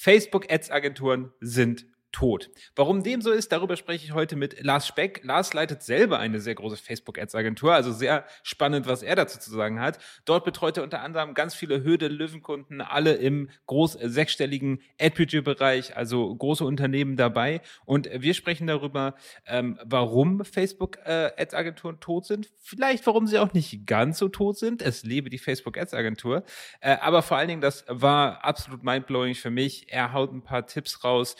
Facebook-Ads-Agenturen sind tot. Warum dem so ist, darüber spreche ich heute mit Lars Speck. Lars leitet selber eine sehr große Facebook-Ads-Agentur, also sehr spannend, was er dazu zu sagen hat. Dort betreut er unter anderem ganz viele Höde Löwenkunden, alle im groß sechsstelligen Ad-Budget-Bereich, also große Unternehmen dabei. Und wir sprechen darüber, ähm, warum Facebook-Ads-Agenturen äh, tot sind, vielleicht warum sie auch nicht ganz so tot sind. Es lebe die Facebook-Ads-Agentur. Äh, aber vor allen Dingen, das war absolut mindblowing für mich. Er haut ein paar Tipps raus,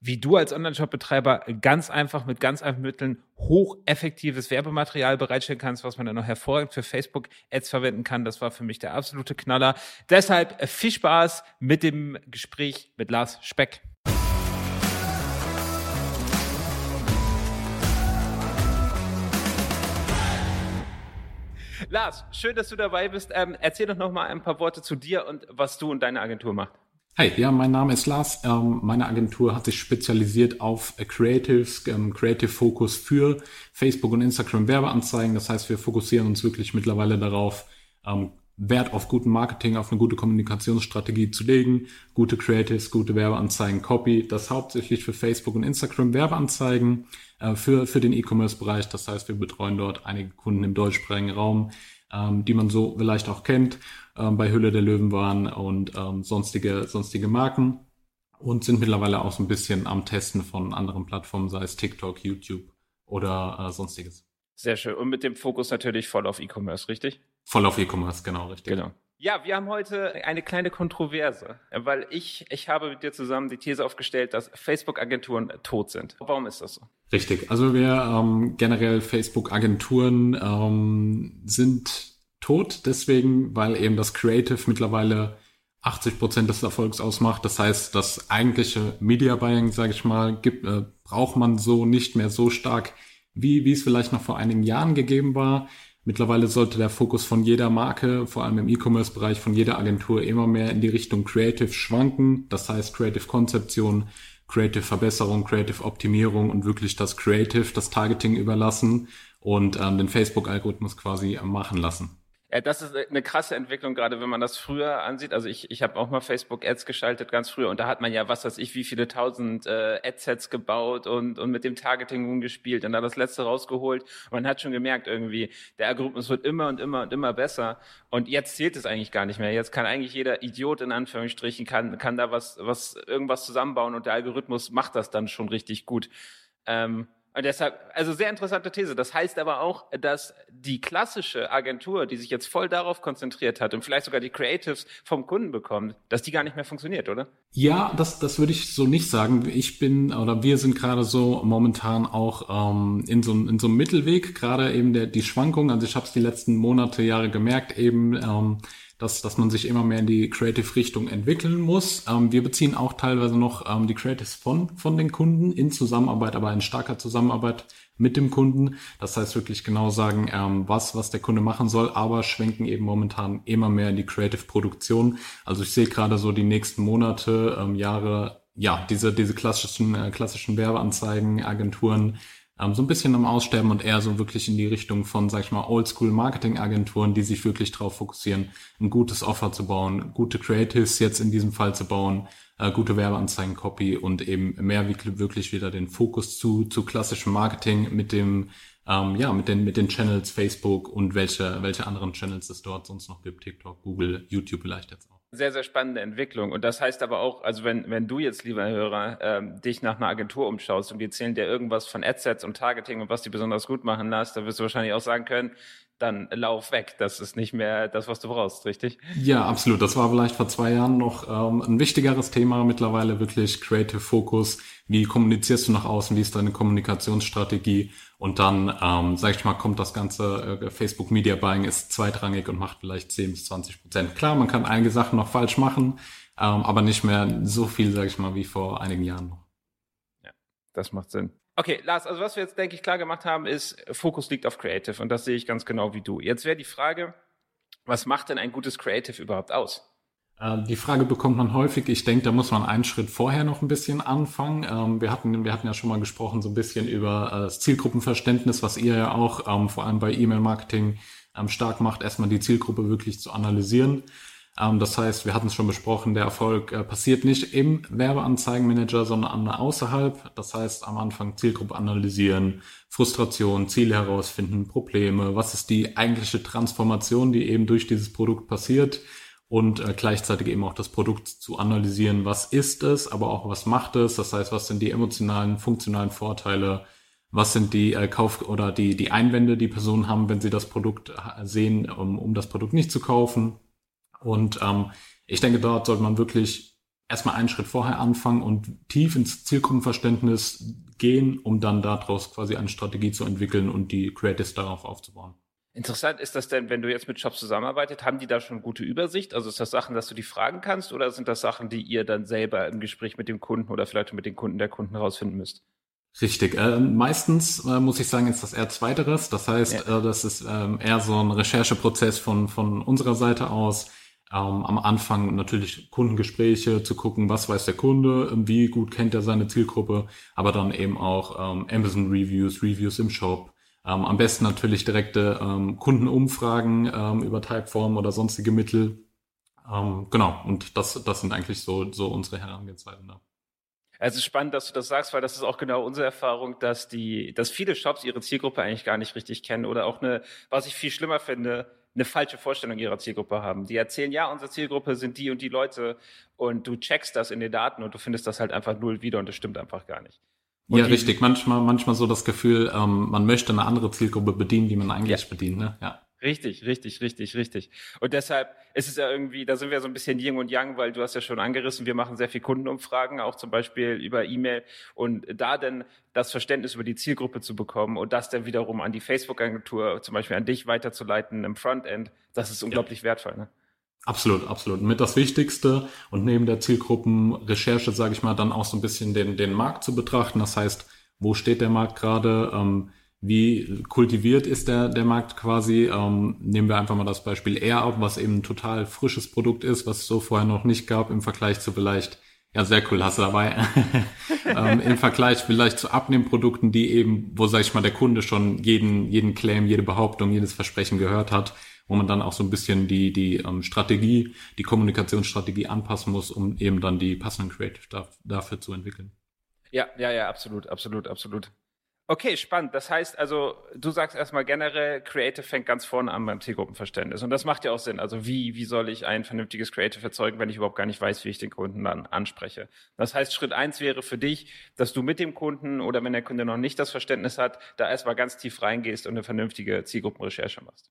wie du als Online-Shop-Betreiber ganz einfach mit ganz einfachen Mitteln hocheffektives Werbematerial bereitstellen kannst, was man dann noch hervorragend für Facebook-Ads verwenden kann. Das war für mich der absolute Knaller. Deshalb viel Spaß mit dem Gespräch mit Lars Speck. Lars, schön, dass du dabei bist. Ähm, erzähl doch noch mal ein paar Worte zu dir und was du und deine Agentur macht. Hi, ja, mein Name ist Lars. Ähm, meine Agentur hat sich spezialisiert auf Creatives, ähm, Creative Focus für Facebook und Instagram Werbeanzeigen. Das heißt, wir fokussieren uns wirklich mittlerweile darauf, ähm, Wert auf guten Marketing, auf eine gute Kommunikationsstrategie zu legen, gute Creatives, gute Werbeanzeigen, Copy. Das hauptsächlich für Facebook und Instagram Werbeanzeigen, äh, für, für den E-Commerce-Bereich. Das heißt, wir betreuen dort einige Kunden im deutschsprachigen Raum, ähm, die man so vielleicht auch kennt ähm, bei Hülle der Löwen waren und ähm, sonstige, sonstige Marken und sind mittlerweile auch so ein bisschen am Testen von anderen Plattformen, sei es TikTok, YouTube oder äh, sonstiges. Sehr schön. Und mit dem Fokus natürlich voll auf E-Commerce, richtig? Voll auf E-Commerce, genau, richtig. Genau. Ja, wir haben heute eine kleine Kontroverse, weil ich, ich habe mit dir zusammen die These aufgestellt, dass Facebook-Agenturen tot sind. Warum ist das so? Richtig. Also wir ähm, generell Facebook-Agenturen ähm, sind tot, deswegen, weil eben das Creative mittlerweile 80 Prozent des Erfolgs ausmacht. Das heißt, das eigentliche Media Buying, sage ich mal, gibt, äh, braucht man so nicht mehr so stark, wie, wie es vielleicht noch vor einigen Jahren gegeben war. Mittlerweile sollte der Fokus von jeder Marke, vor allem im E-Commerce-Bereich, von jeder Agentur immer mehr in die Richtung Creative schwanken. Das heißt Creative Konzeption, Creative Verbesserung, Creative Optimierung und wirklich das Creative, das Targeting überlassen und ähm, den Facebook-Algorithmus quasi machen lassen. Ja, das ist eine krasse Entwicklung, gerade wenn man das früher ansieht. Also ich, ich habe auch mal Facebook-Ads geschaltet ganz früher und da hat man ja, was weiß ich, wie viele tausend äh, Adsets gebaut und, und mit dem Targeting rumgespielt und da das letzte rausgeholt. Man hat schon gemerkt irgendwie, der Algorithmus wird immer und immer und immer besser und jetzt zählt es eigentlich gar nicht mehr. Jetzt kann eigentlich jeder Idiot in Anführungsstrichen, kann, kann da was, was irgendwas zusammenbauen und der Algorithmus macht das dann schon richtig gut. Ähm, und deshalb, also sehr interessante These. Das heißt aber auch, dass die klassische Agentur, die sich jetzt voll darauf konzentriert hat und vielleicht sogar die Creatives vom Kunden bekommt, dass die gar nicht mehr funktioniert, oder? Ja, das, das würde ich so nicht sagen. Ich bin oder wir sind gerade so momentan auch ähm, in, so, in so einem Mittelweg, gerade eben der, die Schwankung. Also ich habe es die letzten Monate, Jahre gemerkt, eben ähm, dass, dass man sich immer mehr in die Creative-Richtung entwickeln muss. Ähm, wir beziehen auch teilweise noch ähm, die Creatives von, von den Kunden in Zusammenarbeit, aber in starker Zusammenarbeit mit dem Kunden. Das heißt wirklich genau sagen, ähm, was, was der Kunde machen soll, aber schwenken eben momentan immer mehr in die Creative-Produktion. Also ich sehe gerade so die nächsten Monate, ähm, Jahre, ja, diese, diese klassischen, äh, klassischen Werbeanzeigen, Agenturen, ähm, so ein bisschen am Aussterben und eher so wirklich in die Richtung von, sag ich mal, Oldschool-Marketing-Agenturen, die sich wirklich darauf fokussieren, ein gutes Offer zu bauen, gute Creatives jetzt in diesem Fall zu bauen, äh, gute Werbeanzeigen-Copy und eben mehr wirklich wieder den Fokus zu, zu klassischem Marketing mit dem ähm, ja, mit den, mit den Channels Facebook und welche, welche anderen Channels es dort sonst noch gibt, TikTok, Google, YouTube vielleicht jetzt auch sehr, sehr spannende Entwicklung. Und das heißt aber auch, also wenn, wenn du jetzt, lieber Hörer, ähm, dich nach einer Agentur umschaust und die erzählen dir irgendwas von Adsets und Targeting und was die besonders gut machen lässt, dann wirst du wahrscheinlich auch sagen können, dann lauf weg. Das ist nicht mehr das, was du brauchst, richtig? Ja, absolut. Das war vielleicht vor zwei Jahren noch ähm, ein wichtigeres Thema. Mittlerweile wirklich Creative Focus. Wie kommunizierst du nach außen? Wie ist deine Kommunikationsstrategie? Und dann, ähm, sag ich mal, kommt das ganze äh, Facebook Media Buying ist zweitrangig und macht vielleicht 10 bis 20 Prozent. Klar, man kann einige Sachen noch falsch machen, ähm, aber nicht mehr so viel, sag ich mal, wie vor einigen Jahren noch. Ja, das macht Sinn. Okay, Lars, also was wir jetzt, denke ich, klar gemacht haben, ist, Fokus liegt auf Creative und das sehe ich ganz genau wie du. Jetzt wäre die Frage, was macht denn ein gutes Creative überhaupt aus? Äh, die Frage bekommt man häufig. Ich denke, da muss man einen Schritt vorher noch ein bisschen anfangen. Ähm, wir hatten, wir hatten ja schon mal gesprochen so ein bisschen über äh, das Zielgruppenverständnis, was ihr ja auch ähm, vor allem bei E-Mail-Marketing ähm, stark macht, erstmal die Zielgruppe wirklich zu analysieren. Ähm, das heißt, wir hatten es schon besprochen, der Erfolg äh, passiert nicht im Werbeanzeigenmanager, sondern außerhalb. Das heißt, am Anfang Zielgruppe analysieren, Frustration, Ziele herausfinden, Probleme, was ist die eigentliche Transformation, die eben durch dieses Produkt passiert und äh, gleichzeitig eben auch das Produkt zu analysieren, was ist es, aber auch was macht es. Das heißt, was sind die emotionalen, funktionalen Vorteile, was sind die äh, Kauf- oder die, die Einwände, die Personen haben, wenn sie das Produkt äh, sehen, um, um das Produkt nicht zu kaufen und ähm, ich denke, dort sollte man wirklich erstmal einen Schritt vorher anfangen und tief ins Zielgruppenverständnis gehen, um dann daraus quasi eine Strategie zu entwickeln und die Creatives darauf aufzubauen. Interessant ist das denn, wenn du jetzt mit Shops zusammenarbeitet, haben die da schon gute Übersicht? Also ist das Sachen, dass du die fragen kannst oder sind das Sachen, die ihr dann selber im Gespräch mit dem Kunden oder vielleicht mit den Kunden der Kunden herausfinden müsst? Richtig. Äh, meistens äh, muss ich sagen, ist das eher zweiteres. Das heißt, ja. äh, das ist ähm, eher so ein Rechercheprozess von, von unserer Seite aus ähm, am Anfang natürlich Kundengespräche zu gucken, was weiß der Kunde, wie gut kennt er seine Zielgruppe, aber dann eben auch ähm, Amazon Reviews, Reviews im Shop. Ähm, am besten natürlich direkte ähm, Kundenumfragen ähm, über Typeform oder sonstige Mittel. Ähm, genau, und das, das sind eigentlich so, so unsere Herangehensweisen da. Es ist spannend, dass du das sagst, weil das ist auch genau unsere Erfahrung, dass die, dass viele Shops ihre Zielgruppe eigentlich gar nicht richtig kennen oder auch eine, was ich viel schlimmer finde, eine falsche Vorstellung ihrer Zielgruppe haben. Die erzählen, ja, unsere Zielgruppe sind die und die Leute und du checkst das in den Daten und du findest das halt einfach null wieder und das stimmt einfach gar nicht. Und ja, richtig. Manchmal, manchmal so das Gefühl, ähm, man möchte eine andere Zielgruppe bedienen, die man eigentlich ja. bedient. Ne? Ja. Richtig, richtig, richtig, richtig. Und deshalb ist es ja irgendwie, da sind wir so ein bisschen Yin und Yang, weil du hast ja schon angerissen, wir machen sehr viel Kundenumfragen, auch zum Beispiel über E-Mail. Und da dann das Verständnis über die Zielgruppe zu bekommen und das dann wiederum an die Facebook-Agentur, zum Beispiel an dich weiterzuleiten im Frontend, das ist unglaublich ja. wertvoll. Ne? Absolut, absolut. Mit das Wichtigste und neben der Zielgruppenrecherche, sage ich mal, dann auch so ein bisschen den, den Markt zu betrachten. Das heißt, wo steht der Markt gerade? Ähm, wie kultiviert ist der, der Markt quasi? Ähm, nehmen wir einfach mal das Beispiel Air ab, was eben ein total frisches Produkt ist, was es so vorher noch nicht gab im Vergleich zu vielleicht, ja sehr cool, hast du dabei, ähm, im Vergleich vielleicht zu Abnehmprodukten, die eben, wo sag ich mal der Kunde schon jeden, jeden Claim, jede Behauptung, jedes Versprechen gehört hat, wo man dann auch so ein bisschen die, die ähm, Strategie, die Kommunikationsstrategie anpassen muss, um eben dann die passenden Creative da, dafür zu entwickeln. Ja, ja, ja, absolut, absolut, absolut. Okay, spannend. Das heißt also, du sagst erstmal generell, Creative fängt ganz vorne an beim Zielgruppenverständnis. Und das macht ja auch Sinn. Also wie, wie soll ich ein vernünftiges Creative erzeugen, wenn ich überhaupt gar nicht weiß, wie ich den Kunden dann anspreche? Das heißt, Schritt eins wäre für dich, dass du mit dem Kunden oder wenn der Kunde noch nicht das Verständnis hat, da erstmal ganz tief reingehst und eine vernünftige Zielgruppenrecherche machst.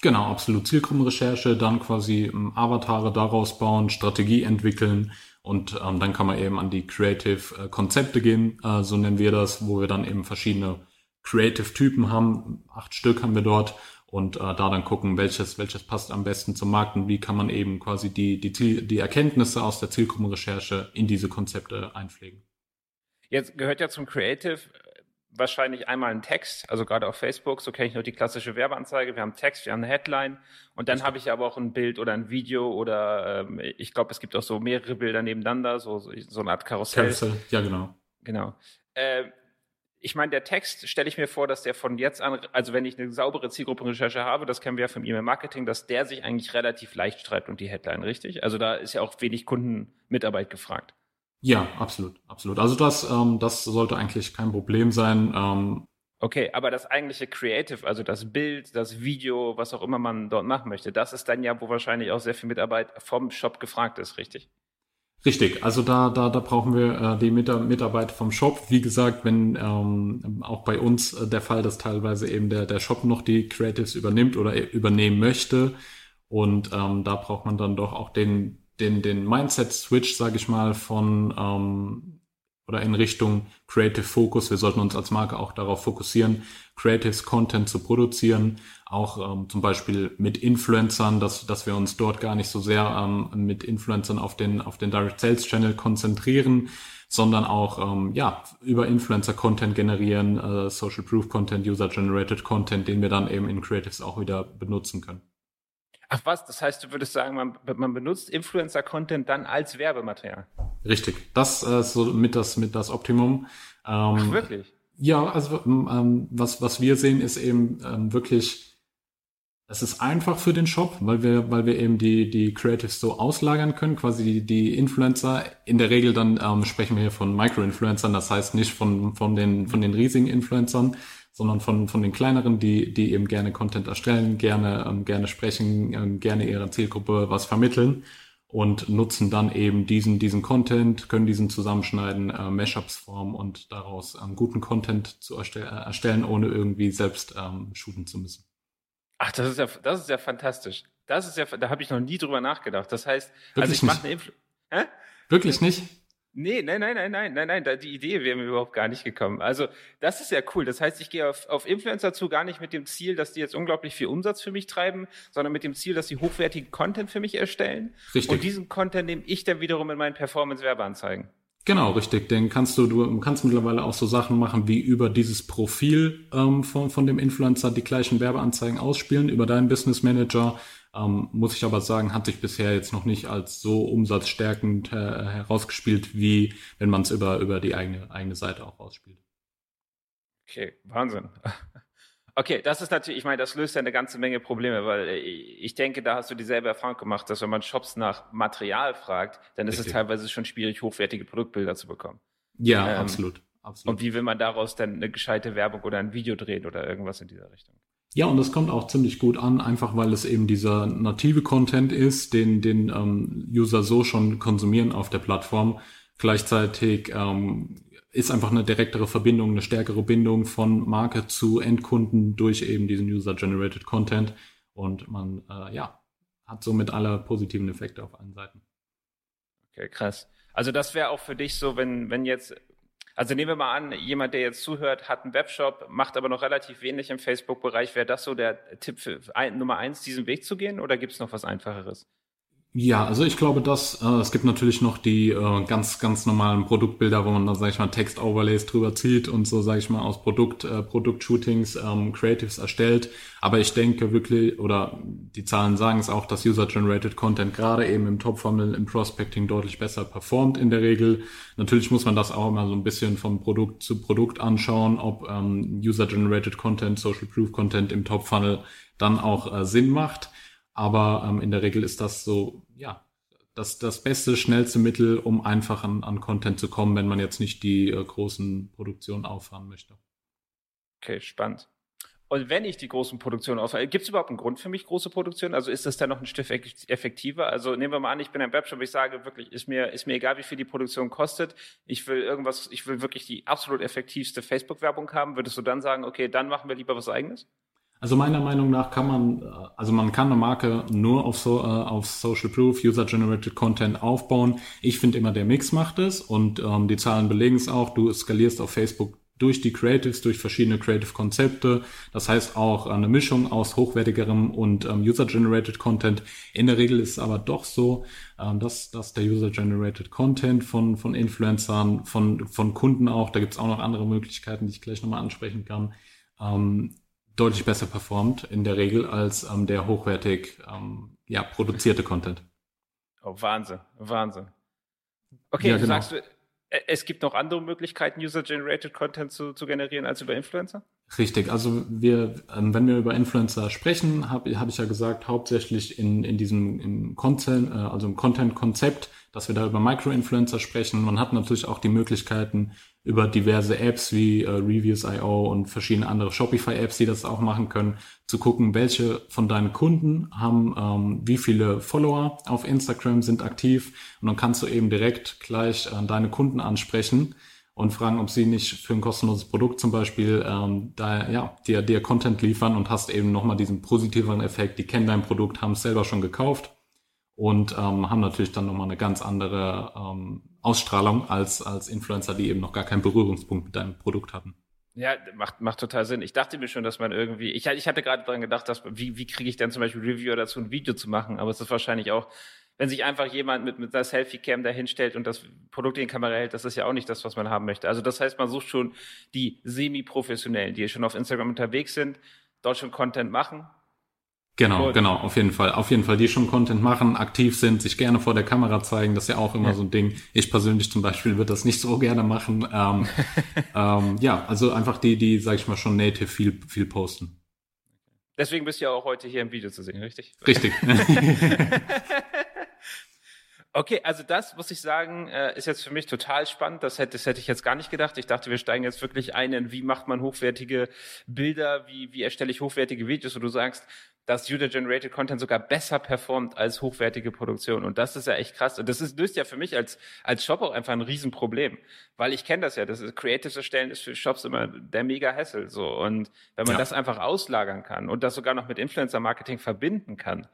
Genau, absolut. Zielgruppenrecherche, dann quasi ähm, Avatare daraus bauen, Strategie entwickeln und ähm, dann kann man eben an die Creative äh, Konzepte gehen, äh, so nennen wir das, wo wir dann eben verschiedene Creative Typen haben. Acht Stück haben wir dort und äh, da dann gucken, welches, welches passt am besten zum Markt und wie kann man eben quasi die, die, Ziel, die Erkenntnisse aus der Zielgruppenrecherche in diese Konzepte einpflegen. Jetzt gehört ja zum Creative wahrscheinlich einmal einen Text, also gerade auf Facebook, so kenne ich nur die klassische Werbeanzeige. Wir haben Text, wir haben eine Headline und dann habe ich aber auch ein Bild oder ein Video oder ähm, ich glaube, es gibt auch so mehrere Bilder nebeneinander, so, so eine Art Karussell. Karussell, ja genau. Genau. Äh, ich meine, der Text stelle ich mir vor, dass der von jetzt an, also wenn ich eine saubere Zielgruppenrecherche habe, das kennen wir ja vom E-Mail-Marketing, dass der sich eigentlich relativ leicht schreibt und die Headline, richtig? Also da ist ja auch wenig Kundenmitarbeit gefragt. Ja, absolut, absolut. Also das, ähm, das sollte eigentlich kein Problem sein. Ähm, okay, aber das eigentliche Creative, also das Bild, das Video, was auch immer man dort machen möchte, das ist dann ja, wo wahrscheinlich auch sehr viel Mitarbeit vom Shop gefragt ist, richtig? Richtig, also da, da, da brauchen wir äh, die Mitarbeit vom Shop. Wie gesagt, wenn ähm, auch bei uns äh, der Fall, dass teilweise eben der, der Shop noch die Creatives übernimmt oder übernehmen möchte. Und ähm, da braucht man dann doch auch den, den, den Mindset-Switch, sage ich mal, von ähm, oder in Richtung Creative Focus. Wir sollten uns als Marke auch darauf fokussieren, Creatives Content zu produzieren, auch ähm, zum Beispiel mit Influencern, dass, dass wir uns dort gar nicht so sehr ähm, mit Influencern auf den, auf den Direct Sales Channel konzentrieren, sondern auch ähm, ja über Influencer Content generieren, äh, Social Proof Content, User Generated Content, den wir dann eben in Creatives auch wieder benutzen können. Ach was, das heißt, du würdest sagen, man, man benutzt Influencer-Content dann als Werbematerial. Richtig, das äh, ist so mit das, mit das Optimum. Ähm, Ach, wirklich? Ja, also ähm, was, was wir sehen, ist eben ähm, wirklich Es ist einfach für den Shop, weil wir, weil wir eben die, die Creatives so auslagern können, quasi die, die Influencer. In der Regel dann ähm, sprechen wir hier von Micro-Influencern, das heißt nicht von, von, den, von den riesigen Influencern, sondern von, von den kleineren, die, die eben gerne Content erstellen, gerne, ähm, gerne sprechen, ähm, gerne ihrer Zielgruppe was vermitteln und nutzen dann eben diesen, diesen Content, können diesen zusammenschneiden, äh, Mashups formen und daraus ähm, guten Content zu erstell äh, erstellen, ohne irgendwie selbst ähm, shooten zu müssen. Ach, das ist ja, das ist ja fantastisch. Das ist ja, da habe ich noch nie drüber nachgedacht. Das heißt, Wirklich also ich mache eine Influ Hä? Wirklich nicht? Nee, nein, nein, nein, nein, nein, nein, die Idee wäre mir überhaupt gar nicht gekommen. Also, das ist ja cool. Das heißt, ich gehe auf, auf Influencer zu, gar nicht mit dem Ziel, dass die jetzt unglaublich viel Umsatz für mich treiben, sondern mit dem Ziel, dass sie hochwertigen Content für mich erstellen. Richtig. Und diesen Content nehme ich dann wiederum in meinen Performance-Werbeanzeigen. Genau, richtig. Den kannst du, du kannst mittlerweile auch so Sachen machen, wie über dieses Profil ähm, von, von dem Influencer die gleichen Werbeanzeigen ausspielen, über deinen Business Manager ähm, muss ich aber sagen, hat sich bisher jetzt noch nicht als so umsatzstärkend äh, herausgespielt, wie wenn man es über, über die eigene, eigene Seite auch ausspielt. Okay, Wahnsinn. Okay, das ist natürlich, ich meine, das löst ja eine ganze Menge Probleme, weil äh, ich denke, da hast du dieselbe Erfahrung gemacht, dass wenn man Shops nach Material fragt, dann ist Richtig. es teilweise schon schwierig, hochwertige Produktbilder zu bekommen. Ja, ähm, absolut, absolut. Und wie will man daraus dann eine gescheite Werbung oder ein Video drehen oder irgendwas in dieser Richtung? Ja, und das kommt auch ziemlich gut an, einfach weil es eben dieser native Content ist, den den ähm, User so schon konsumieren auf der Plattform. Gleichzeitig ähm, ist einfach eine direktere Verbindung, eine stärkere Bindung von Marke zu Endkunden durch eben diesen User-Generated Content. Und man äh, ja, hat somit alle positiven Effekte auf allen Seiten. Okay, krass. Also das wäre auch für dich so, wenn, wenn jetzt also nehmen wir mal an, jemand, der jetzt zuhört, hat einen Webshop, macht aber noch relativ wenig im Facebook-Bereich. Wäre das so der Tipp für Nummer eins, diesen Weg zu gehen oder gibt es noch was Einfacheres? Ja, also ich glaube, dass äh, es gibt natürlich noch die äh, ganz ganz normalen Produktbilder, wo man da sage ich mal Text-Overlays drüber zieht und so sage ich mal aus Produkt äh, Produktshootings ähm, Creatives erstellt. Aber ich denke wirklich oder die Zahlen sagen es auch, dass User-generated Content gerade eben im Top-Funnel im Prospecting deutlich besser performt in der Regel. Natürlich muss man das auch immer so ein bisschen von Produkt zu Produkt anschauen, ob ähm, User-generated Content, Social Proof Content im Top-Funnel dann auch äh, Sinn macht. Aber ähm, in der Regel ist das so, ja, das, das beste, schnellste Mittel, um einfach an, an Content zu kommen, wenn man jetzt nicht die äh, großen Produktionen auffahren möchte. Okay, spannend. Und wenn ich die großen Produktionen aufhöre, gibt es überhaupt einen Grund für mich, große Produktionen? Also ist das dann noch ein Stück effektiver? Also nehmen wir mal an, ich bin ein Webshop, ich sage wirklich, ist mir, ist mir egal, wie viel die Produktion kostet. Ich will irgendwas, ich will wirklich die absolut effektivste Facebook-Werbung haben. Würdest du dann sagen, okay, dann machen wir lieber was eigenes? Also meiner Meinung nach kann man, äh, also man kann eine Marke nur auf, so, äh, auf Social Proof, User-Generated Content aufbauen. Ich finde immer, der Mix macht es und ähm, die Zahlen belegen es auch. Du skalierst auf Facebook durch die Creatives, durch verschiedene Creative-Konzepte. Das heißt auch eine Mischung aus hochwertigerem und ähm, User-Generated Content. In der Regel ist es aber doch so, ähm, dass, dass der User-Generated Content von, von Influencern, von, von Kunden auch, da gibt es auch noch andere Möglichkeiten, die ich gleich nochmal ansprechen kann, ähm, deutlich besser performt in der Regel als ähm, der hochwertig ähm, ja, produzierte Content. Oh, Wahnsinn, Wahnsinn. Okay, ja, genau. sagst du, äh, es gibt noch andere Möglichkeiten, User-Generated Content zu, zu generieren als über Influencer? Richtig, also wir, ähm, wenn wir über Influencer sprechen, habe hab ich ja gesagt, hauptsächlich in, in diesem im Content, äh, also im Content-Konzept, dass wir da über Micro-Influencer sprechen. Man hat natürlich auch die Möglichkeiten, über diverse Apps wie äh, Reviews.io und verschiedene andere Shopify-Apps, die das auch machen können, zu gucken, welche von deinen Kunden haben ähm, wie viele Follower auf Instagram sind aktiv und dann kannst du eben direkt gleich äh, deine Kunden ansprechen und fragen, ob sie nicht für ein kostenloses Produkt zum Beispiel ähm, da ja dir dir Content liefern und hast eben nochmal diesen positiveren Effekt. Die kennen dein Produkt, haben es selber schon gekauft und ähm, haben natürlich dann nochmal eine ganz andere ähm, Ausstrahlung als, als Influencer, die eben noch gar keinen Berührungspunkt mit deinem Produkt hatten. Ja, macht, macht total Sinn. Ich dachte mir schon, dass man irgendwie, ich, ich hatte gerade daran gedacht, dass, wie, wie kriege ich denn zum Beispiel Reviewer dazu, ein Video zu machen, aber es ist wahrscheinlich auch, wenn sich einfach jemand mit, mit einer Selfie-Cam dahinstellt und das Produkt in die Kamera hält, das ist ja auch nicht das, was man haben möchte. Also das heißt, man sucht schon die semi-professionellen, die schon auf Instagram unterwegs sind, dort schon Content machen, Genau, Gut. genau, auf jeden Fall. Auf jeden Fall, die schon Content machen, aktiv sind, sich gerne vor der Kamera zeigen, das ist ja auch immer ja. so ein Ding. Ich persönlich zum Beispiel würde das nicht so gerne machen. Ähm, ähm, ja, also einfach die, die, sag ich mal, schon native viel, viel posten. Deswegen bist du ja auch heute hier im Video zu sehen, richtig? Richtig. Okay, also das muss ich sagen, äh, ist jetzt für mich total spannend. Das hätte, das hätte ich jetzt gar nicht gedacht. Ich dachte, wir steigen jetzt wirklich ein in, wie macht man hochwertige Bilder, wie, wie erstelle ich hochwertige Videos, wo du sagst, dass User-Generated Content sogar besser performt als hochwertige Produktion. Und das ist ja echt krass. Und das ist, löst ja für mich als, als Shop auch einfach ein Riesenproblem. Weil ich kenne das ja, das ist, Creatives erstellen ist für Shops immer der mega Hassel, so. Und wenn man ja. das einfach auslagern kann und das sogar noch mit Influencer-Marketing verbinden kann,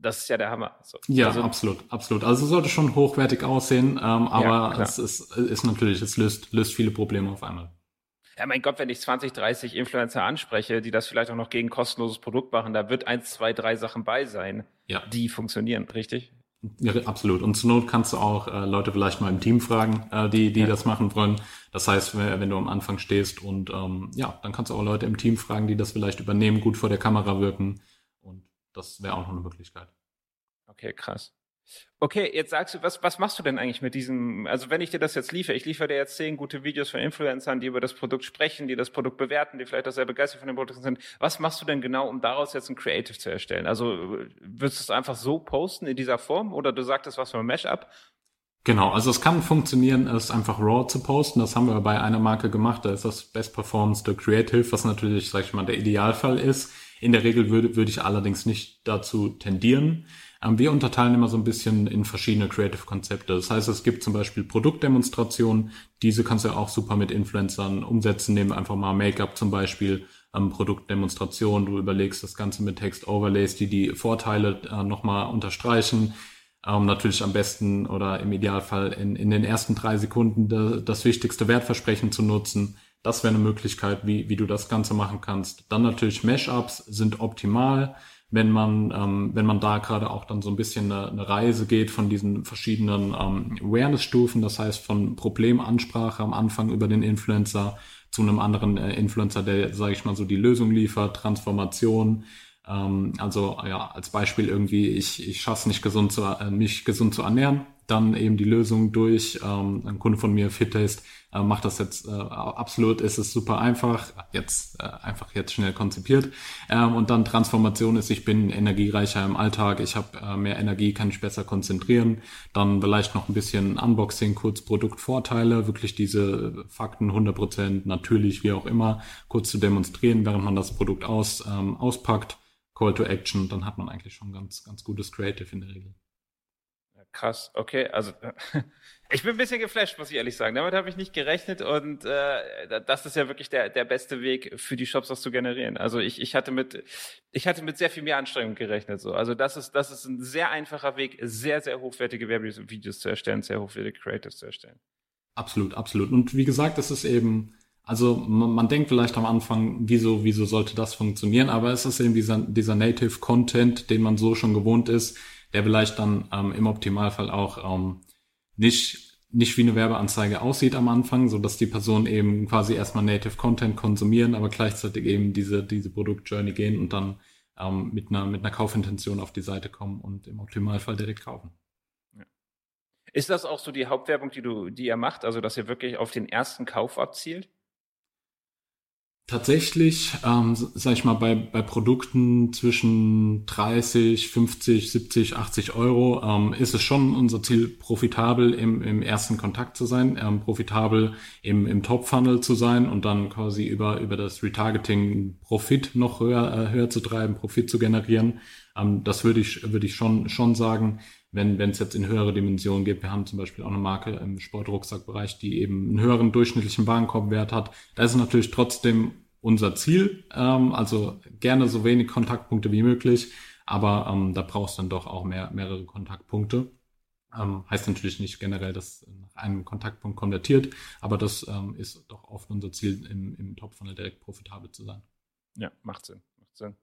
das ist ja der Hammer. So. Ja, also, absolut, absolut. Also es sollte schon hochwertig aussehen, ähm, aber ja, es ist, ist natürlich, es löst, löst viele Probleme auf einmal. Ja, mein Gott, wenn ich 20, 30 Influencer anspreche, die das vielleicht auch noch gegen kostenloses Produkt machen, da wird eins, zwei, drei Sachen bei sein, ja. die funktionieren, richtig? Ja, absolut. Und zur Not kannst du auch äh, Leute vielleicht mal im Team fragen, äh, die, die ja. das machen wollen. Das heißt, wenn du am Anfang stehst und ähm, ja, dann kannst du auch Leute im Team fragen, die das vielleicht übernehmen, gut vor der Kamera wirken das wäre auch noch eine Möglichkeit. Okay, krass. Okay, jetzt sagst du, was, was machst du denn eigentlich mit diesem, also wenn ich dir das jetzt liefere, ich liefere dir jetzt zehn gute Videos von Influencern, die über das Produkt sprechen, die das Produkt bewerten, die vielleicht auch sehr begeistert von dem Produkt sind. Was machst du denn genau, um daraus jetzt ein Creative zu erstellen? Also würdest du es einfach so posten in dieser Form oder du sagtest was für ein Mashup? Genau, also es kann funktionieren, es einfach raw zu posten. Das haben wir bei einer Marke gemacht. Da ist das Best Performance the Creative, was natürlich, sag ich mal, der Idealfall ist. In der Regel würde, würde ich allerdings nicht dazu tendieren. Ähm, wir unterteilen immer so ein bisschen in verschiedene Creative Konzepte. Das heißt, es gibt zum Beispiel Produktdemonstrationen. Diese kannst du auch super mit Influencern umsetzen. Nehmen wir einfach mal Make-up zum Beispiel. Ähm, Produktdemonstration. Du überlegst das Ganze mit Text-Overlays, die die Vorteile äh, nochmal unterstreichen. Ähm, natürlich am besten oder im Idealfall in, in den ersten drei Sekunden de, das wichtigste Wertversprechen zu nutzen das wäre eine Möglichkeit, wie, wie du das Ganze machen kannst. Dann natürlich Mashups sind optimal, wenn man, ähm, wenn man da gerade auch dann so ein bisschen eine, eine Reise geht von diesen verschiedenen ähm, Awareness-Stufen, das heißt von Problemansprache am Anfang über den Influencer zu einem anderen äh, Influencer, der, sage ich mal, so die Lösung liefert, Transformation, ähm, also ja, als Beispiel irgendwie, ich, ich schaffe nicht gesund zu, äh, mich gesund zu ernähren, dann eben die Lösung durch, ähm, ein Kunde von mir, Fittest, äh, macht das jetzt äh, absolut, ist es super einfach, jetzt äh, einfach jetzt schnell konzipiert. Ähm, und dann Transformation ist, ich bin energiereicher im Alltag, ich habe äh, mehr Energie, kann ich besser konzentrieren. Dann vielleicht noch ein bisschen Unboxing, kurz Produktvorteile, wirklich diese Fakten 100% natürlich, wie auch immer, kurz zu demonstrieren, während man das Produkt aus, ähm, auspackt. Call to Action, dann hat man eigentlich schon ganz, ganz gutes Creative in der Regel. Krass, okay, also ich bin ein bisschen geflasht, muss ich ehrlich sagen. Damit habe ich nicht gerechnet und äh, das ist ja wirklich der, der beste Weg für die Shops, das zu generieren. Also ich, ich hatte mit ich hatte mit sehr viel mehr Anstrengung gerechnet. So, also das ist das ist ein sehr einfacher Weg, sehr sehr hochwertige Werbevideos zu erstellen, sehr hochwertige Creatives zu erstellen. Absolut, absolut. Und wie gesagt, das ist eben also man, man, denkt vielleicht am Anfang, wieso, wieso sollte das funktionieren, aber es ist eben dieser, dieser Native Content, den man so schon gewohnt ist, der vielleicht dann ähm, im Optimalfall auch ähm, nicht nicht wie eine Werbeanzeige aussieht am Anfang, so dass die Personen eben quasi erstmal Native Content konsumieren, aber gleichzeitig eben diese diese Produktjourney gehen und dann ähm, mit einer mit einer Kaufintention auf die Seite kommen und im Optimalfall direkt kaufen. Ist das auch so die Hauptwerbung, die du die ihr macht, also dass ihr wirklich auf den ersten Kauf abzielt? Tatsächlich, ähm, sag ich mal, bei, bei Produkten zwischen 30, 50, 70, 80 Euro ähm, ist es schon unser Ziel, profitabel im, im ersten Kontakt zu sein, ähm, profitabel im, im Top-Funnel zu sein und dann quasi über, über das Retargeting Profit noch höher, äh, höher zu treiben, Profit zu generieren. Ähm, das würde ich, würde ich schon, schon sagen wenn wenn es jetzt in höhere Dimensionen geht. Wir haben zum Beispiel auch eine Marke im Sportrucksackbereich, die eben einen höheren durchschnittlichen Warenkorbwert hat. Da ist natürlich trotzdem unser Ziel, ähm, also gerne so wenig Kontaktpunkte wie möglich, aber ähm, da brauchst du dann doch auch mehr, mehrere Kontaktpunkte. Ähm, heißt natürlich nicht generell, dass nach einem Kontaktpunkt konvertiert, aber das ähm, ist doch oft unser Ziel, im, im Top-Funnel direkt profitabel zu sein. Ja, macht Sinn, macht Sinn.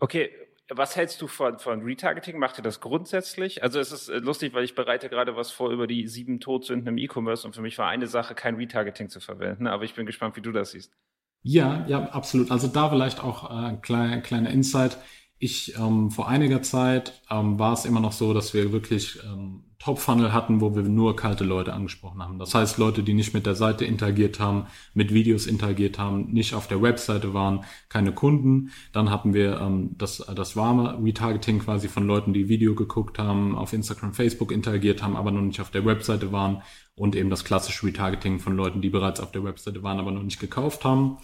Okay, was hältst du von, von Retargeting? Macht ihr das grundsätzlich? Also es ist äh, lustig, weil ich bereite gerade was vor über die sieben Todsünden im E-Commerce und für mich war eine Sache, kein Retargeting zu verwenden. Aber ich bin gespannt, wie du das siehst. Ja, ja, absolut. Also da vielleicht auch äh, kleiner kleiner Insight. ich ähm, vor einiger Zeit ähm, war es immer noch so, dass wir wirklich ähm, Top-Funnel hatten, wo wir nur kalte Leute angesprochen haben. Das heißt, Leute, die nicht mit der Seite interagiert haben, mit Videos interagiert haben, nicht auf der Webseite waren, keine Kunden. Dann hatten wir ähm, das, das warme Retargeting quasi von Leuten, die Video geguckt haben, auf Instagram, Facebook interagiert haben, aber noch nicht auf der Webseite waren und eben das klassische Retargeting von Leuten, die bereits auf der Webseite waren, aber noch nicht gekauft haben.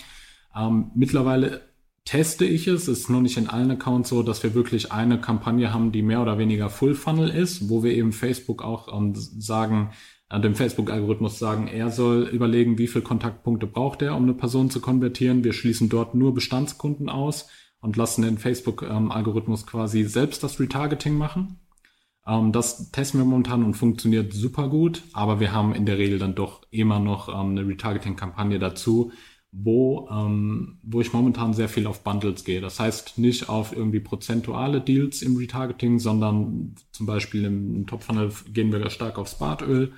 Ähm, mittlerweile teste ich es. Es ist noch nicht in allen Accounts so, dass wir wirklich eine Kampagne haben, die mehr oder weniger Full Funnel ist, wo wir eben Facebook auch ähm, sagen, äh, dem Facebook-Algorithmus sagen, er soll überlegen, wie viele Kontaktpunkte braucht er, um eine Person zu konvertieren. Wir schließen dort nur Bestandskunden aus und lassen den Facebook-Algorithmus quasi selbst das Retargeting machen. Ähm, das testen wir momentan und funktioniert super gut, aber wir haben in der Regel dann doch immer noch ähm, eine Retargeting-Kampagne dazu, wo, ähm, wo ich momentan sehr viel auf Bundles gehe. Das heißt nicht auf irgendwie prozentuale Deals im Retargeting, sondern zum Beispiel im, im Top-Funnel gehen wir stark aufs Bartöl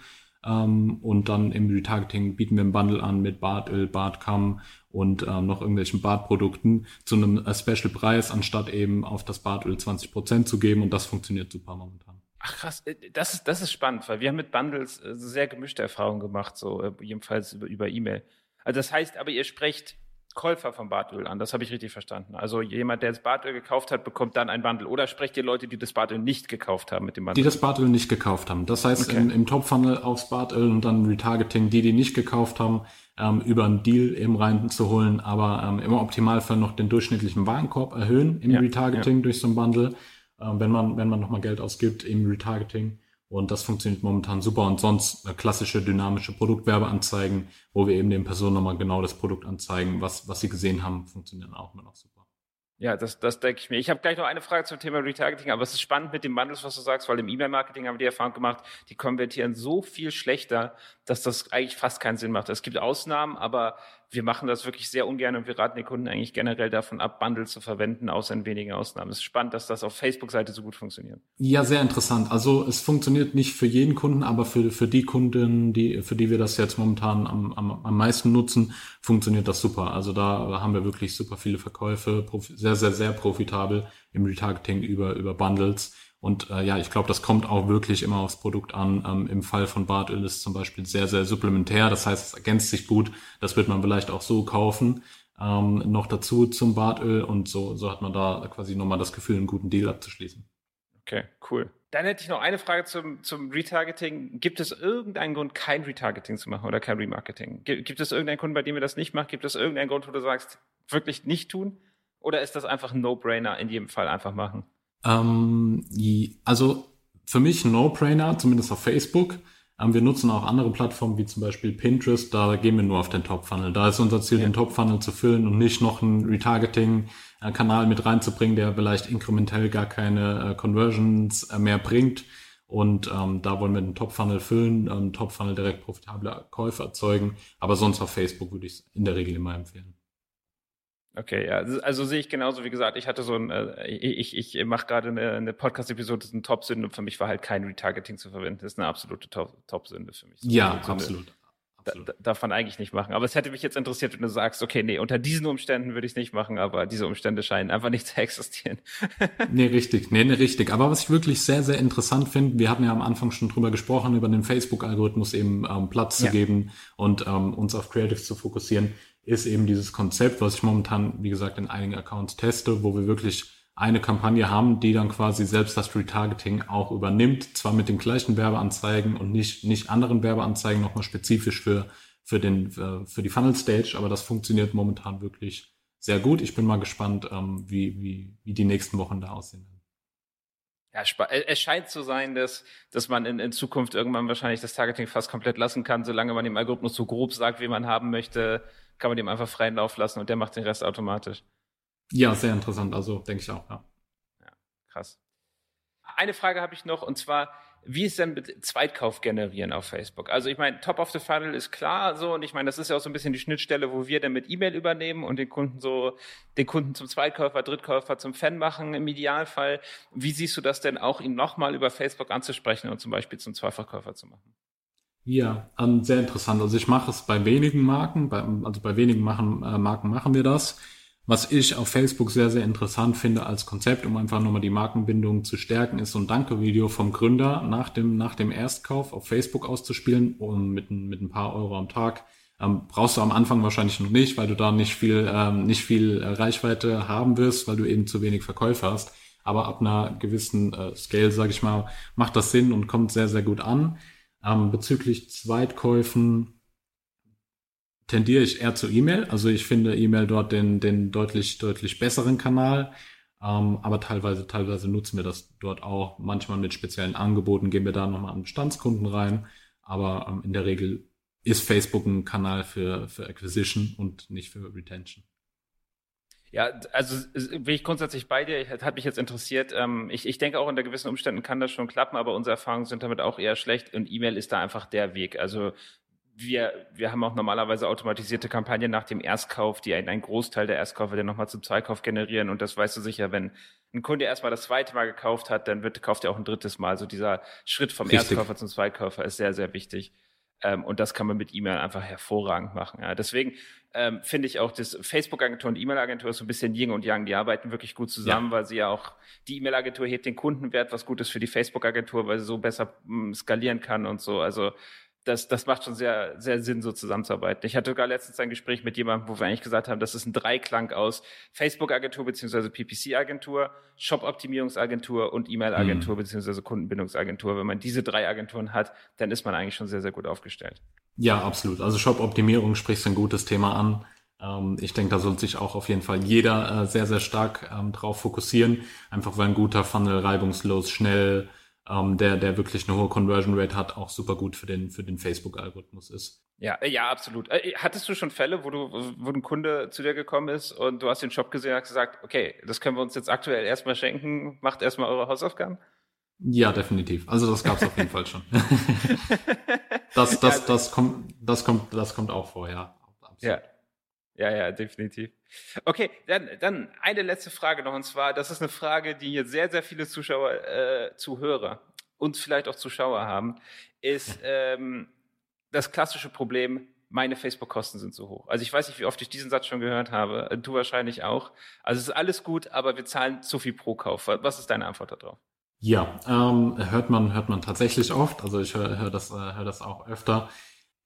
ähm, und dann im Retargeting bieten wir ein Bundle an mit Bartöl, Bartkamm und ähm, noch irgendwelchen Bartprodukten zu einem äh, Special-Preis, anstatt eben auf das Bartöl 20% zu geben und das funktioniert super momentan. Ach krass, äh, das ist, das ist spannend, weil wir haben mit Bundles äh, sehr gemischte Erfahrungen gemacht, so jedenfalls über, über E-Mail. Also das heißt aber, ihr sprecht Käufer von Bartöl an. Das habe ich richtig verstanden. Also jemand, der das Bartöl gekauft hat, bekommt dann ein Bundle. Oder sprecht ihr Leute, die das Bartöl nicht gekauft haben mit dem Bundle? Die das Bartöl nicht gekauft haben. Das heißt, okay. im, im Top-Funnel aufs Bartöl und dann Retargeting, die, die nicht gekauft haben, ähm, über einen Deal eben reinzuholen, aber ähm, im Optimalfall noch den durchschnittlichen Warenkorb erhöhen im ja, Retargeting ja. durch so ein Bundle, äh, wenn man, wenn man nochmal Geld ausgibt im Retargeting. Und das funktioniert momentan super. Und sonst klassische dynamische Produktwerbeanzeigen, wo wir eben den Personen nochmal genau das Produkt anzeigen, was, was sie gesehen haben, funktionieren auch immer noch super. Ja, das, das denke ich mir. Ich habe gleich noch eine Frage zum Thema Retargeting, aber es ist spannend mit den Bundles, was du sagst, weil im E-Mail-Marketing haben wir die Erfahrung gemacht, die konvertieren so viel schlechter, dass das eigentlich fast keinen Sinn macht. Es gibt Ausnahmen, aber wir machen das wirklich sehr ungern und wir raten den Kunden eigentlich generell davon ab, Bundles zu verwenden, außer in wenigen Ausnahmen. Es ist spannend, dass das auf Facebook-Seite so gut funktioniert. Ja, sehr interessant. Also es funktioniert nicht für jeden Kunden, aber für, für die Kunden, die, für die wir das jetzt momentan am, am, am meisten nutzen, funktioniert das super. Also da haben wir wirklich super viele Verkäufe, sehr, sehr, sehr profitabel im Retargeting über, über Bundles und äh, ja, ich glaube, das kommt auch wirklich immer aufs Produkt an. Ähm, Im Fall von Bartöl ist zum Beispiel sehr, sehr supplementär. Das heißt, es ergänzt sich gut. Das wird man vielleicht auch so kaufen. Ähm, noch dazu zum Bartöl und so, so hat man da quasi nochmal das Gefühl, einen guten Deal abzuschließen. Okay, cool. Dann hätte ich noch eine Frage zum, zum Retargeting. Gibt es irgendeinen Grund, kein Retargeting zu machen oder kein Remarketing? Gibt es irgendeinen Grund, bei dem ihr das nicht macht? Gibt es irgendeinen Grund, wo du sagst, wirklich nicht tun? Oder ist das einfach ein No-Brainer in jedem Fall einfach machen? Ähm, also für mich ein No-Brainer, zumindest auf Facebook. Ähm, wir nutzen auch andere Plattformen wie zum Beispiel Pinterest. Da gehen wir nur auf den Top-Funnel. Da ist unser Ziel, ja. den Top-Funnel zu füllen und nicht noch einen Retargeting-Kanal mit reinzubringen, der vielleicht inkrementell gar keine äh, Conversions äh, mehr bringt. Und ähm, da wollen wir den Top-Funnel füllen, ähm, Top-Funnel direkt profitable Käufe erzeugen. Aber sonst auf Facebook würde ich es in der Regel immer empfehlen. Okay, ja, also, also sehe ich genauso. Wie gesagt, ich hatte so ein, äh, ich, ich mache gerade eine, eine Podcast-Episode, das ist eine Top-Sünde und für mich war halt kein Retargeting zu verwenden. Das ist eine absolute Top-Sünde für mich. ja, absolut. Da, darf man eigentlich nicht machen. Aber es hätte mich jetzt interessiert, wenn du sagst, okay, nee, unter diesen Umständen würde ich es nicht machen, aber diese Umstände scheinen einfach nicht zu existieren. nee, richtig. Nee, nee, richtig. Aber was ich wirklich sehr, sehr interessant finde, wir hatten ja am Anfang schon drüber gesprochen, über den Facebook-Algorithmus eben ähm, Platz zu ja. geben und ähm, uns auf Creatives zu fokussieren ist eben dieses Konzept, was ich momentan, wie gesagt, in einigen Accounts teste, wo wir wirklich eine Kampagne haben, die dann quasi selbst das Retargeting auch übernimmt, zwar mit den gleichen Werbeanzeigen und nicht, nicht anderen Werbeanzeigen nochmal spezifisch für, für, den, für die Funnel Stage, aber das funktioniert momentan wirklich sehr gut. Ich bin mal gespannt, ähm, wie, wie, wie die nächsten Wochen da aussehen. Ja, es scheint zu sein, dass, dass man in, in Zukunft irgendwann wahrscheinlich das Targeting fast komplett lassen kann, solange man dem Algorithmus so grob sagt, wie man haben möchte, kann man dem einfach freien Lauf lassen und der macht den Rest automatisch. Ja, sehr interessant. Also denke ich auch, ja. Ja, krass. Eine Frage habe ich noch und zwar, wie ist denn mit Zweitkauf generieren auf Facebook? Also ich meine, Top of the Funnel ist klar so und ich meine, das ist ja auch so ein bisschen die Schnittstelle, wo wir dann mit E-Mail übernehmen und den Kunden so, den Kunden zum Zweitkäufer, Drittkäufer zum Fan machen im Idealfall. Wie siehst du das denn auch, ihn nochmal über Facebook anzusprechen und zum Beispiel zum Zweifachkäufer zu machen? Ja, ähm, sehr interessant. Also ich mache es bei wenigen Marken, bei, also bei wenigen machen, äh, Marken machen wir das. Was ich auf Facebook sehr, sehr interessant finde als Konzept, um einfach nochmal die Markenbindung zu stärken, ist so ein Danke-Video vom Gründer nach dem, nach dem Erstkauf auf Facebook auszuspielen, um mit, mit ein paar Euro am Tag. Ähm, brauchst du am Anfang wahrscheinlich noch nicht, weil du da nicht viel, ähm, nicht viel Reichweite haben wirst, weil du eben zu wenig Verkäufer hast. Aber ab einer gewissen äh, Scale, sage ich mal, macht das Sinn und kommt sehr, sehr gut an. Ähm, bezüglich Zweitkäufen tendiere ich eher zu E-Mail. Also ich finde E-Mail dort den, den deutlich, deutlich besseren Kanal. Ähm, aber teilweise, teilweise nutzen wir das dort auch. Manchmal mit speziellen Angeboten gehen wir da nochmal an Bestandskunden rein. Aber ähm, in der Regel ist Facebook ein Kanal für, für Acquisition und nicht für Retention. Ja, also bin ich grundsätzlich bei dir. Hat mich jetzt interessiert. Ähm, ich, ich denke auch unter gewissen Umständen kann das schon klappen, aber unsere Erfahrungen sind damit auch eher schlecht und E-Mail ist da einfach der Weg. Also wir, wir haben auch normalerweise automatisierte Kampagnen nach dem Erstkauf, die einen, einen Großteil der Erstkäufe dann nochmal zum Zweikauf generieren. Und das weißt du sicher, wenn ein Kunde erstmal das zweite Mal gekauft hat, dann wird, kauft er auch ein drittes Mal. Also dieser Schritt vom Richtig. Erstkäufer zum Zweikäufer ist sehr, sehr wichtig. Ähm, und das kann man mit E-Mail einfach hervorragend machen. Ja. Deswegen ähm, finde ich auch, das Facebook-Agentur und E-Mail-Agentur ist so ein bisschen Yin und Yang. Die arbeiten wirklich gut zusammen, ja. weil sie ja auch, die E-Mail-Agentur hebt den Kundenwert, was gut ist für die Facebook-Agentur, weil sie so besser mh, skalieren kann und so. Also das, das macht schon sehr, sehr Sinn, so zusammenzuarbeiten. Ich hatte sogar letztens ein Gespräch mit jemandem, wo wir eigentlich gesagt haben, das ist ein Dreiklang aus Facebook-Agentur beziehungsweise PPC-Agentur, Shop-Optimierungsagentur und E-Mail-Agentur mhm. beziehungsweise Kundenbindungsagentur. Wenn man diese drei Agenturen hat, dann ist man eigentlich schon sehr, sehr gut aufgestellt. Ja, absolut. Also Shop-Optimierung sprichst ein gutes Thema an. Ähm, ich denke, da sollte sich auch auf jeden Fall jeder äh, sehr, sehr stark ähm, drauf fokussieren. Einfach weil ein guter Funnel reibungslos, schnell, ähm, der, der wirklich eine hohe Conversion Rate hat, auch super gut für den, für den Facebook-Algorithmus ist. Ja, äh, ja, absolut. Äh, hattest du schon Fälle, wo du, wo ein Kunde zu dir gekommen ist und du hast den Shop gesehen und hast gesagt, okay, das können wir uns jetzt aktuell erstmal schenken, macht erstmal eure Hausaufgaben? Ja, definitiv. Also das gab es auf jeden Fall schon. das, das, das kommt, das kommt, das kommt auch vor, ja. Absolut. Ja. Ja, ja, definitiv. Okay, dann, dann eine letzte Frage noch, und zwar, das ist eine Frage, die hier sehr, sehr viele Zuschauer, äh, Zuhörer und vielleicht auch Zuschauer haben, ist ähm, das klassische Problem, meine Facebook-Kosten sind zu hoch. Also ich weiß nicht, wie oft ich diesen Satz schon gehört habe, du wahrscheinlich auch. Also es ist alles gut, aber wir zahlen zu viel pro Kauf. Was ist deine Antwort darauf? Ja, ähm, hört man hört man tatsächlich oft. Also ich höre hör das äh, hör das auch öfter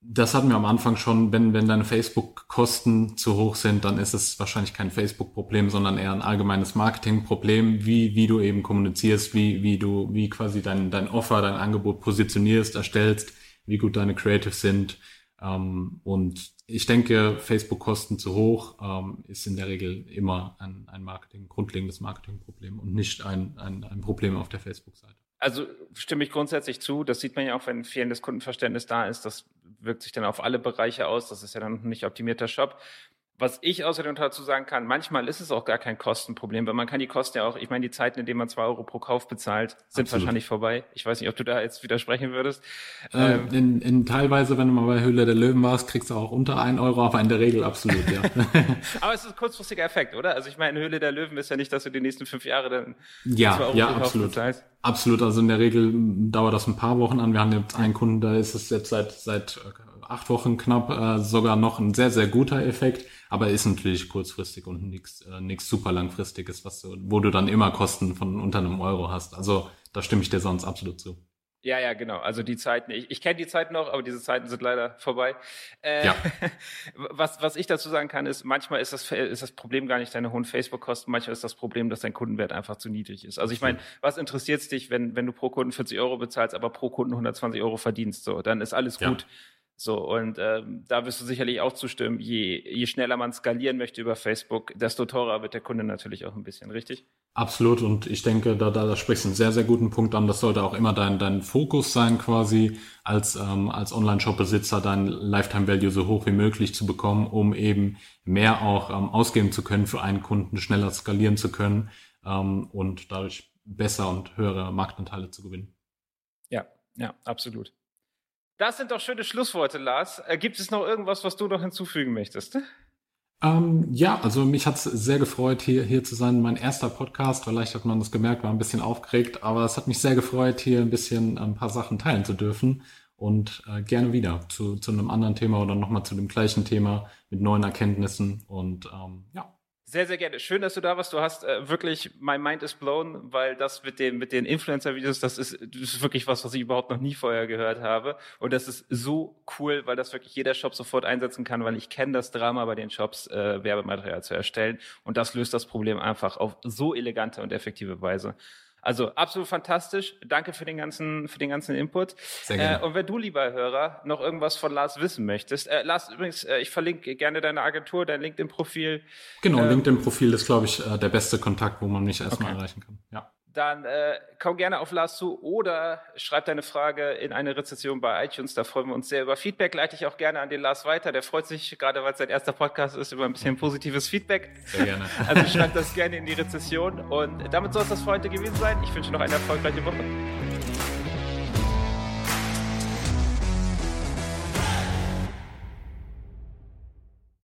das hatten wir am Anfang schon, wenn, wenn deine Facebook-Kosten zu hoch sind, dann ist es wahrscheinlich kein Facebook-Problem, sondern eher ein allgemeines Marketing-Problem, wie, wie du eben kommunizierst, wie, wie du, wie quasi dein, dein Offer, dein Angebot positionierst, erstellst, wie gut deine Creatives sind. Ähm, und ich denke, Facebook-Kosten zu hoch ähm, ist in der Regel immer ein, ein Marketing, grundlegendes Marketing-Problem und nicht ein, ein, ein Problem auf der Facebook-Seite. Also stimme ich grundsätzlich zu. Das sieht man ja auch, wenn fehlendes Kundenverständnis da ist. Das wirkt sich dann auf alle Bereiche aus. Das ist ja dann nicht optimierter Shop. Was ich außerdem dazu sagen kann, manchmal ist es auch gar kein Kostenproblem, weil man kann die Kosten ja auch, ich meine, die Zeiten, in denen man zwei Euro pro Kauf bezahlt, sind Absolut. wahrscheinlich vorbei. Ich weiß nicht, ob du da jetzt widersprechen würdest. Äh, ähm, in, in teilweise, wenn du mal bei Höhle der Löwen warst, kriegst du auch unter ein Euro, aber in der Regel absolut, ja. aber es ist ein kurzfristiger Effekt, oder? Also ich meine, Höhle der Löwen ist ja nicht, dass du die nächsten fünf Jahre dann ja, zwei Euro ja, pro Kauf absolut. bezahlst. Absolut, also in der Regel dauert das ein paar Wochen an. Wir haben jetzt einen Kunden, da ist es jetzt seit, seit acht Wochen knapp äh, sogar noch ein sehr, sehr guter Effekt, aber ist natürlich kurzfristig und nichts äh, nix super langfristiges, was du, wo du dann immer Kosten von unter einem Euro hast. Also da stimme ich dir sonst absolut zu. Ja, ja, genau. Also die Zeiten, ich, ich kenne die Zeiten noch, aber diese Zeiten sind leider vorbei. Äh, ja. was, was ich dazu sagen kann, ist, manchmal ist das, ist das Problem gar nicht deine hohen Facebook-Kosten, manchmal ist das Problem, dass dein Kundenwert einfach zu niedrig ist. Also ich meine, was interessiert es dich, wenn, wenn du pro Kunden 40 Euro bezahlst, aber pro Kunden 120 Euro verdienst? So, dann ist alles ja. gut. So, und ähm, da wirst du sicherlich auch zustimmen, je, je schneller man skalieren möchte über Facebook, desto teurer wird der Kunde natürlich auch ein bisschen, richtig? Absolut, und ich denke, da, da, da sprichst du einen sehr, sehr guten Punkt an. Das sollte auch immer dein, dein Fokus sein, quasi als, ähm, als Online-Shop-Besitzer dein Lifetime-Value so hoch wie möglich zu bekommen, um eben mehr auch ähm, ausgeben zu können für einen Kunden, schneller skalieren zu können ähm, und dadurch besser und höhere Marktanteile zu gewinnen. Ja, ja, absolut. Das sind doch schöne Schlussworte, Lars. Äh, gibt es noch irgendwas, was du noch hinzufügen möchtest? Ähm, ja, also mich hat es sehr gefreut, hier, hier zu sein. Mein erster Podcast, vielleicht hat man das gemerkt, war ein bisschen aufgeregt, aber es hat mich sehr gefreut, hier ein bisschen ein paar Sachen teilen zu dürfen. Und äh, gerne wieder zu, zu einem anderen Thema oder nochmal zu dem gleichen Thema mit neuen Erkenntnissen. Und ähm, ja, Sehr, sehr gerne. Schön, dass du da warst. Du hast äh, wirklich, my mind is blown, weil das mit den, mit den Influencer-Videos, das ist, das ist wirklich was, was ich überhaupt noch nie vorher gehört habe. Und das ist so cool, weil das wirklich jeder Shop sofort einsetzen kann, weil ich kenne das Drama bei den Shops, äh, Werbematerial zu erstellen. Und das löst das Problem einfach auf so elegante und effektive Weise. Also absolut fantastisch. Danke für den ganzen, für den ganzen Input. Sehr gerne. Äh, und wenn du, lieber Hörer, noch irgendwas von Lars wissen möchtest, äh, Lars, übrigens, äh, ich verlinke gerne deine Agentur, dein LinkedIn-Profil. Genau, ähm, LinkedIn-Profil ist, glaube ich, äh, der beste Kontakt, wo man mich erstmal okay. erreichen kann. Ja dann äh, komm gerne auf Lars zu oder schreib deine Frage in eine Rezession bei iTunes. Da freuen wir uns sehr über Feedback. Leite ich auch gerne an den Lars weiter. Der freut sich, gerade weil es sein erster Podcast ist, über ein bisschen positives Feedback. Sehr gerne. Also schreib das gerne in die Rezession. Und damit soll es das für heute gewesen sein. Ich wünsche noch eine erfolgreiche Woche.